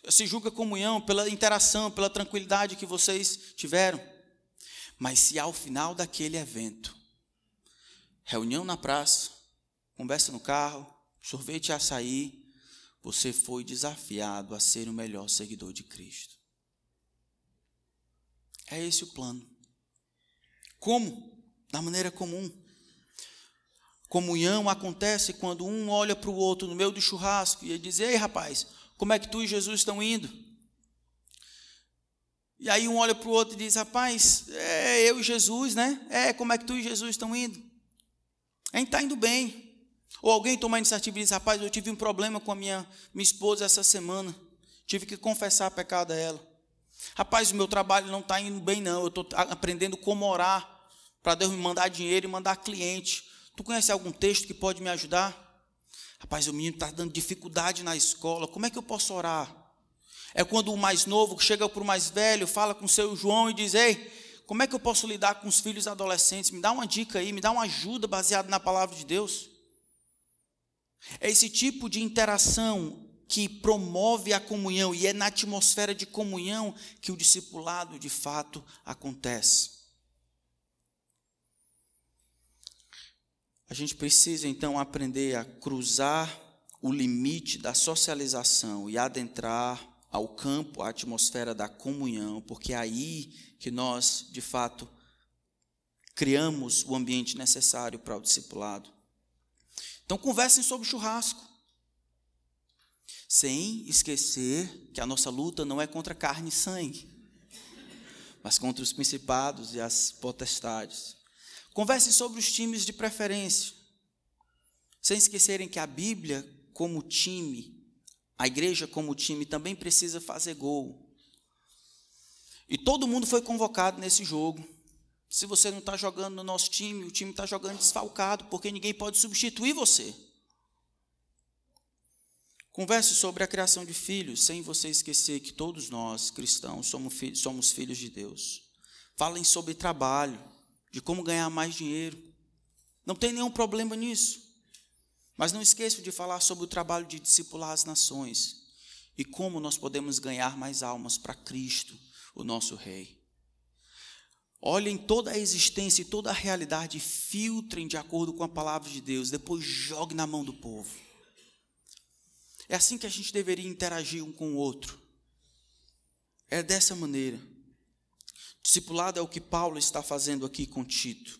Se julga comunhão pela interação, pela tranquilidade que vocês tiveram. Mas se ao final daquele evento, reunião na praça, conversa no carro, sorvete e açaí, você foi desafiado a ser o melhor seguidor de Cristo. É esse o plano. Como? Da maneira comum. Comunhão acontece quando um olha para o outro no meio do churrasco e diz: Ei, rapaz, como é que tu e Jesus estão indo? E aí um olha para o outro e diz: Rapaz, é eu e Jesus, né? É, como é que tu e Jesus estão indo? A gente está indo bem. Ou alguém toma a iniciativa e diz: Rapaz, eu tive um problema com a minha, minha esposa essa semana. Tive que confessar pecado a ela. Rapaz, o meu trabalho não está indo bem, não. Eu estou aprendendo como orar para Deus me mandar dinheiro e mandar cliente. Tu conhece algum texto que pode me ajudar? Rapaz, o menino está dando dificuldade na escola. Como é que eu posso orar? É quando o mais novo chega para o mais velho, fala com o seu João e diz: Ei, como é que eu posso lidar com os filhos adolescentes? Me dá uma dica aí, me dá uma ajuda baseada na palavra de Deus. É esse tipo de interação que promove a comunhão e é na atmosfera de comunhão que o discipulado de fato acontece. A gente precisa então aprender a cruzar o limite da socialização e adentrar ao campo, à atmosfera da comunhão, porque é aí que nós, de fato, criamos o ambiente necessário para o discipulado. Então, conversem sobre churrasco, sem esquecer que a nossa luta não é contra carne e sangue, mas contra os principados e as potestades. Conversem sobre os times de preferência, sem esquecerem que a Bíblia, como time, a igreja, como time, também precisa fazer gol. E todo mundo foi convocado nesse jogo. Se você não está jogando no nosso time, o time está jogando desfalcado, porque ninguém pode substituir você. Converse sobre a criação de filhos, sem você esquecer que todos nós, cristãos, somos filhos de Deus. Falem sobre trabalho, de como ganhar mais dinheiro. Não tem nenhum problema nisso. Mas não esqueçam de falar sobre o trabalho de discipular as nações e como nós podemos ganhar mais almas para Cristo, o nosso Rei. Olhem toda a existência e toda a realidade, filtrem de acordo com a palavra de Deus, depois joguem na mão do povo. É assim que a gente deveria interagir um com o outro. É dessa maneira. Discipulado é o que Paulo está fazendo aqui com Tito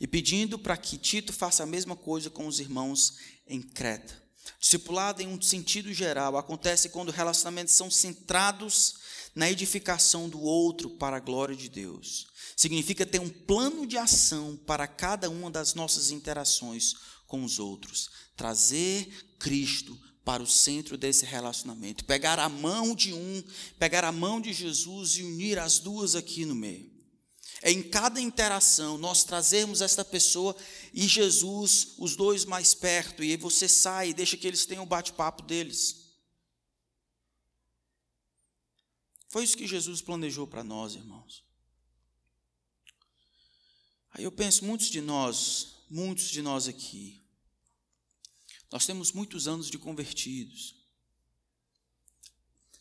e pedindo para que Tito faça a mesma coisa com os irmãos em Creta. Discipulado, em um sentido geral, acontece quando relacionamentos são centrados na edificação do outro para a glória de Deus. Significa ter um plano de ação para cada uma das nossas interações com os outros. Trazer Cristo para o centro desse relacionamento. Pegar a mão de um, pegar a mão de Jesus e unir as duas aqui no meio. É em cada interação nós trazermos esta pessoa e Jesus, os dois mais perto, e aí você sai e deixa que eles tenham o bate-papo deles. Foi isso que Jesus planejou para nós, irmãos. Aí eu penso, muitos de nós, muitos de nós aqui, nós temos muitos anos de convertidos,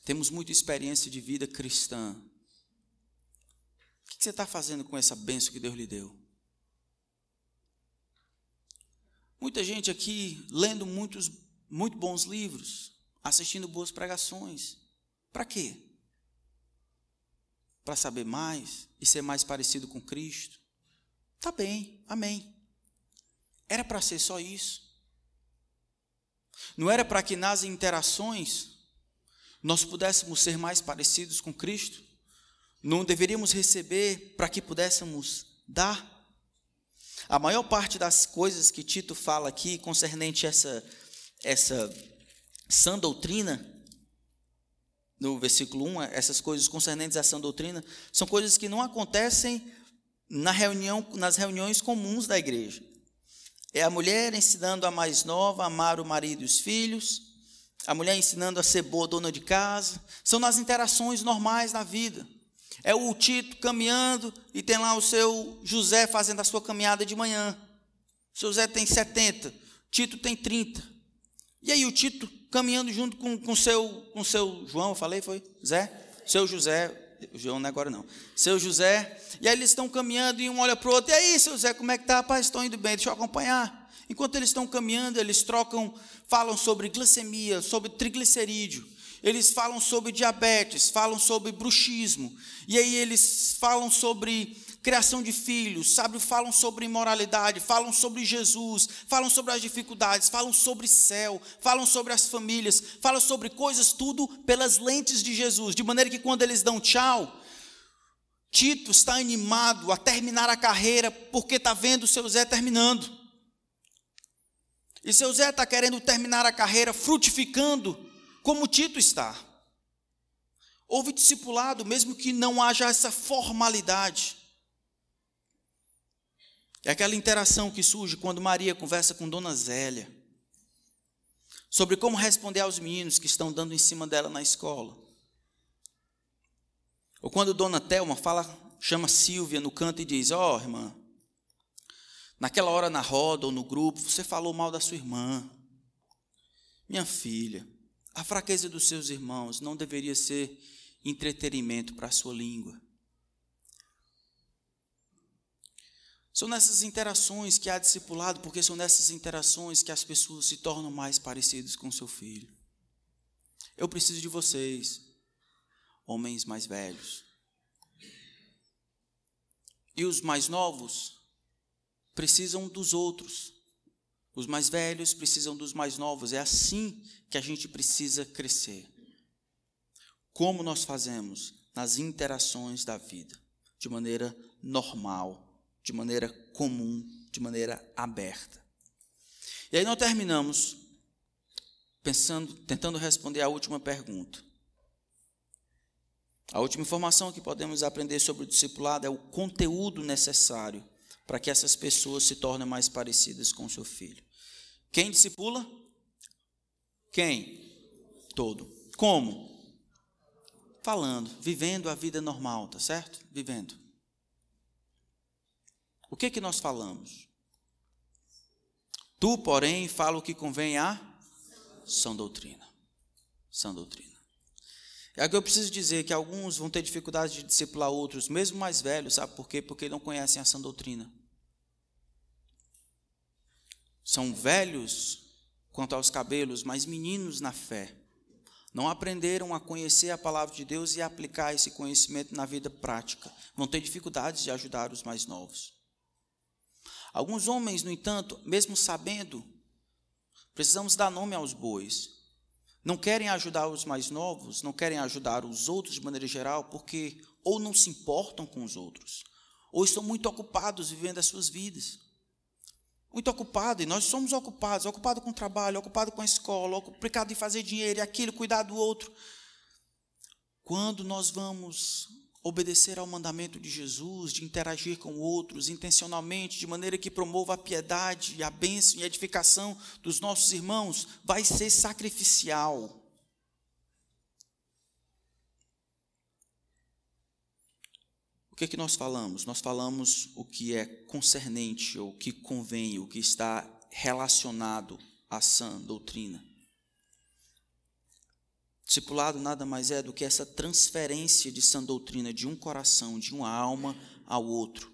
temos muita experiência de vida cristã, o que você está fazendo com essa benção que Deus lhe deu? Muita gente aqui lendo muitos, muito bons livros, assistindo boas pregações. Para quê? Para saber mais e ser mais parecido com Cristo? Tá bem, amém. Era para ser só isso. Não era para que nas interações nós pudéssemos ser mais parecidos com Cristo? não deveríamos receber para que pudéssemos dar? A maior parte das coisas que Tito fala aqui concernente essa essa sã doutrina, no versículo 1, essas coisas concernentes à sã doutrina, são coisas que não acontecem na reunião, nas reuniões comuns da igreja. É a mulher ensinando a mais nova a amar o marido e os filhos, a mulher ensinando a ser boa dona de casa, são nas interações normais da vida. É o Tito caminhando e tem lá o seu José fazendo a sua caminhada de manhã. O seu José tem 70, Tito tem 30. E aí o Tito caminhando junto com o seu, com seu João, eu falei, foi? Zé? Seu José, João não é agora não. Seu José, e aí eles estão caminhando e um olha para o outro, e aí, seu José, como é que tá? Rapaz, estão indo bem, deixa eu acompanhar. Enquanto eles estão caminhando, eles trocam, falam sobre glicemia, sobre triglicerídeo eles falam sobre diabetes, falam sobre bruxismo, e aí eles falam sobre criação de filhos, sabe, falam sobre imoralidade, falam sobre Jesus, falam sobre as dificuldades, falam sobre céu, falam sobre as famílias, falam sobre coisas tudo pelas lentes de Jesus, de maneira que quando eles dão tchau, Tito está animado a terminar a carreira porque está vendo seu Zé terminando. E seu Zé está querendo terminar a carreira frutificando como Tito está. Houve discipulado, mesmo que não haja essa formalidade. É aquela interação que surge quando Maria conversa com Dona Zélia sobre como responder aos meninos que estão dando em cima dela na escola. Ou quando Dona Telma fala, chama Silvia no canto e diz: Ó, oh, irmã, naquela hora na roda ou no grupo, você falou mal da sua irmã. Minha filha, a fraqueza dos seus irmãos não deveria ser entretenimento para a sua língua. São nessas interações que há discipulado, porque são nessas interações que as pessoas se tornam mais parecidas com seu filho. Eu preciso de vocês, homens mais velhos. E os mais novos precisam dos outros. Os mais velhos precisam dos mais novos. É assim que a gente precisa crescer. Como nós fazemos nas interações da vida, de maneira normal de maneira comum, de maneira aberta. E aí nós terminamos pensando, tentando responder a última pergunta. A última informação que podemos aprender sobre o discipulado é o conteúdo necessário para que essas pessoas se tornem mais parecidas com seu filho. Quem discipula? Quem? Todo. Como? Falando, vivendo a vida normal, tá certo? Vivendo. O que que nós falamos? Tu, porém, fala o que convém à sã doutrina. Sã doutrina. É que eu preciso dizer que alguns vão ter dificuldade de discipular outros, mesmo mais velhos, sabe por quê? Porque não conhecem a sã doutrina. São velhos quanto aos cabelos, mas meninos na fé. Não aprenderam a conhecer a palavra de Deus e aplicar esse conhecimento na vida prática. Vão ter dificuldades de ajudar os mais novos. Alguns homens, no entanto, mesmo sabendo, precisamos dar nome aos bois. Não querem ajudar os mais novos, não querem ajudar os outros de maneira geral, porque ou não se importam com os outros, ou estão muito ocupados vivendo as suas vidas. Muito ocupados, e nós somos ocupados, ocupados com o trabalho, ocupados com a escola, ocupados em fazer dinheiro e aquilo, cuidar do outro. Quando nós vamos obedecer ao mandamento de Jesus, de interagir com outros intencionalmente, de maneira que promova a piedade, a bênção e a edificação dos nossos irmãos, vai ser sacrificial. O que, é que nós falamos? Nós falamos o que é concernente, ou o que convém, o que está relacionado à sã doutrina. Discipulado nada mais é do que essa transferência de sã doutrina de um coração, de uma alma ao outro.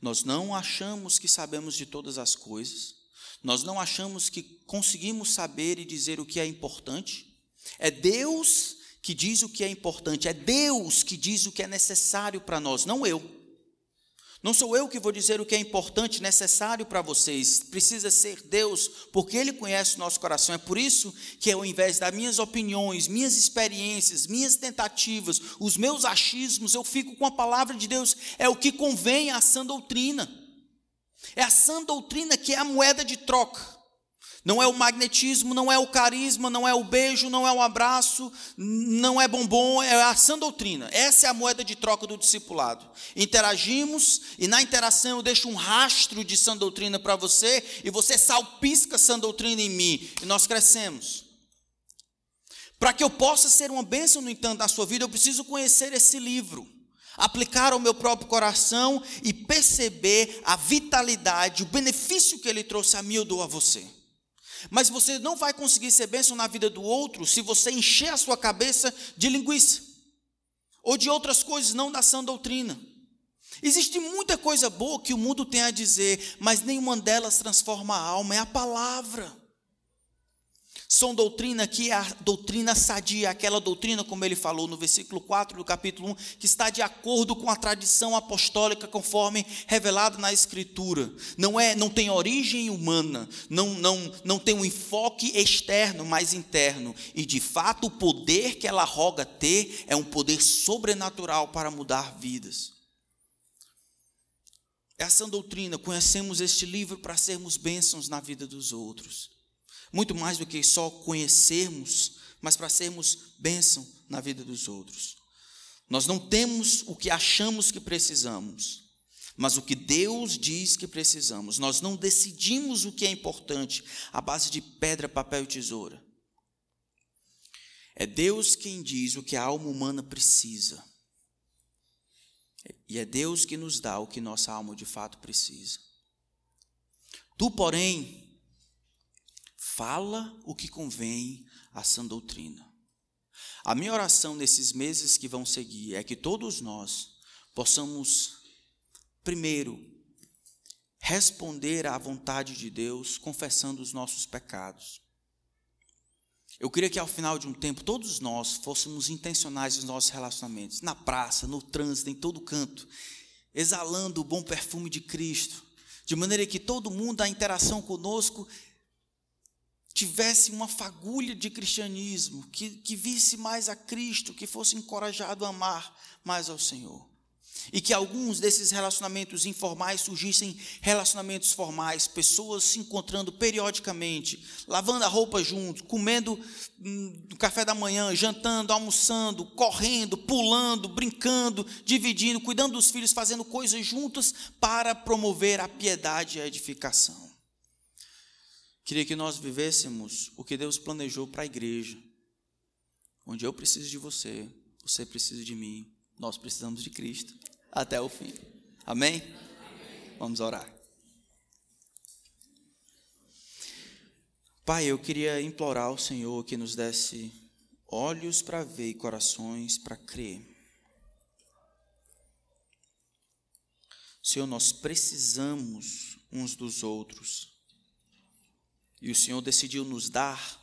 Nós não achamos que sabemos de todas as coisas, nós não achamos que conseguimos saber e dizer o que é importante. É Deus que diz o que é importante, é Deus que diz o que é necessário para nós, não eu. Não sou eu que vou dizer o que é importante, necessário para vocês. Precisa ser Deus, porque Ele conhece o nosso coração. É por isso que, ao invés das minhas opiniões, minhas experiências, minhas tentativas, os meus achismos, eu fico com a palavra de Deus. É o que convém à sã doutrina. É a sã doutrina que é a moeda de troca. Não é o magnetismo, não é o carisma, não é o beijo, não é o abraço, não é bombom, é a sã doutrina. Essa é a moeda de troca do discipulado. Interagimos e na interação eu deixo um rastro de sã doutrina para você e você salpisca sã doutrina em mim e nós crescemos. Para que eu possa ser uma bênção, no entanto, na sua vida, eu preciso conhecer esse livro, aplicar ao meu próprio coração e perceber a vitalidade, o benefício que ele trouxe a mim ou a você. Mas você não vai conseguir ser bênção na vida do outro se você encher a sua cabeça de linguiça ou de outras coisas, não da sã doutrina. Existe muita coisa boa que o mundo tem a dizer, mas nenhuma delas transforma a alma, é a palavra. São doutrina que é a doutrina sadia, aquela doutrina, como ele falou no versículo 4 do capítulo 1, que está de acordo com a tradição apostólica conforme revelada na Escritura. Não é, não tem origem humana, não, não, não tem um enfoque externo, mas interno. E de fato, o poder que ela roga ter é um poder sobrenatural para mudar vidas. Essa doutrina, conhecemos este livro para sermos bênçãos na vida dos outros muito mais do que só conhecermos, mas para sermos bênção na vida dos outros. Nós não temos o que achamos que precisamos, mas o que Deus diz que precisamos. Nós não decidimos o que é importante à base de pedra, papel e tesoura. É Deus quem diz o que a alma humana precisa. E é Deus que nos dá o que nossa alma de fato precisa. Tu, porém, fala o que convém à sã doutrina. A minha oração nesses meses que vão seguir é que todos nós possamos, primeiro, responder à vontade de Deus confessando os nossos pecados. Eu queria que ao final de um tempo todos nós fôssemos intencionais nos nossos relacionamentos, na praça, no trânsito, em todo canto, exalando o bom perfume de Cristo, de maneira que todo mundo, a interação conosco, tivesse uma fagulha de cristianismo, que, que visse mais a Cristo, que fosse encorajado a amar mais ao Senhor. E que alguns desses relacionamentos informais surgissem relacionamentos formais, pessoas se encontrando periodicamente, lavando a roupa juntos, comendo hum, café da manhã, jantando, almoçando, correndo, pulando, brincando, dividindo, cuidando dos filhos, fazendo coisas juntas para promover a piedade e a edificação. Queria que nós vivêssemos o que Deus planejou para a igreja, onde eu preciso de você, você precisa de mim, nós precisamos de Cristo até o fim. Amém? Amém. Vamos orar. Pai, eu queria implorar ao Senhor que nos desse olhos para ver e corações para crer. Senhor, nós precisamos uns dos outros. E o Senhor decidiu nos dar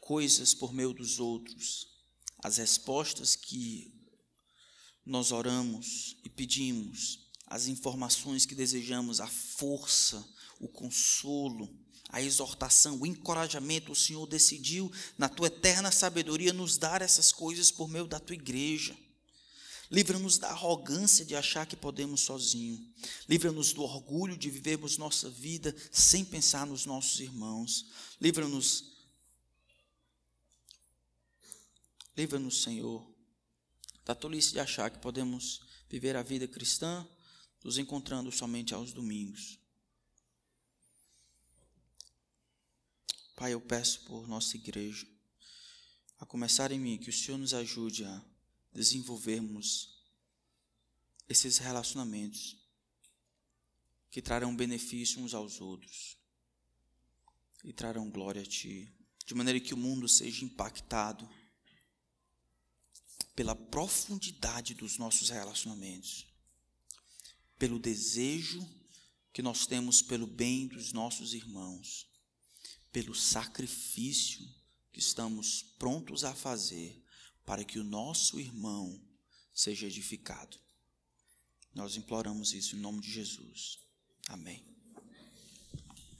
coisas por meio dos outros, as respostas que nós oramos e pedimos, as informações que desejamos, a força, o consolo, a exortação, o encorajamento, o Senhor decidiu, na tua eterna sabedoria, nos dar essas coisas por meio da tua igreja. Livra-nos da arrogância de achar que podemos sozinho. Livra-nos do orgulho de vivermos nossa vida sem pensar nos nossos irmãos. Livra-nos. Livra-nos, Senhor, da tolice de achar que podemos viver a vida cristã nos encontrando somente aos domingos. Pai, eu peço por nossa igreja, a começar em mim, que o Senhor nos ajude a desenvolvermos esses relacionamentos que trarão benefício uns aos outros e trarão glória a Ti, de maneira que o mundo seja impactado pela profundidade dos nossos relacionamentos, pelo desejo que nós temos pelo bem dos nossos irmãos, pelo sacrifício que estamos prontos a fazer para que o nosso irmão seja edificado. Nós imploramos isso em nome de Jesus. Amém.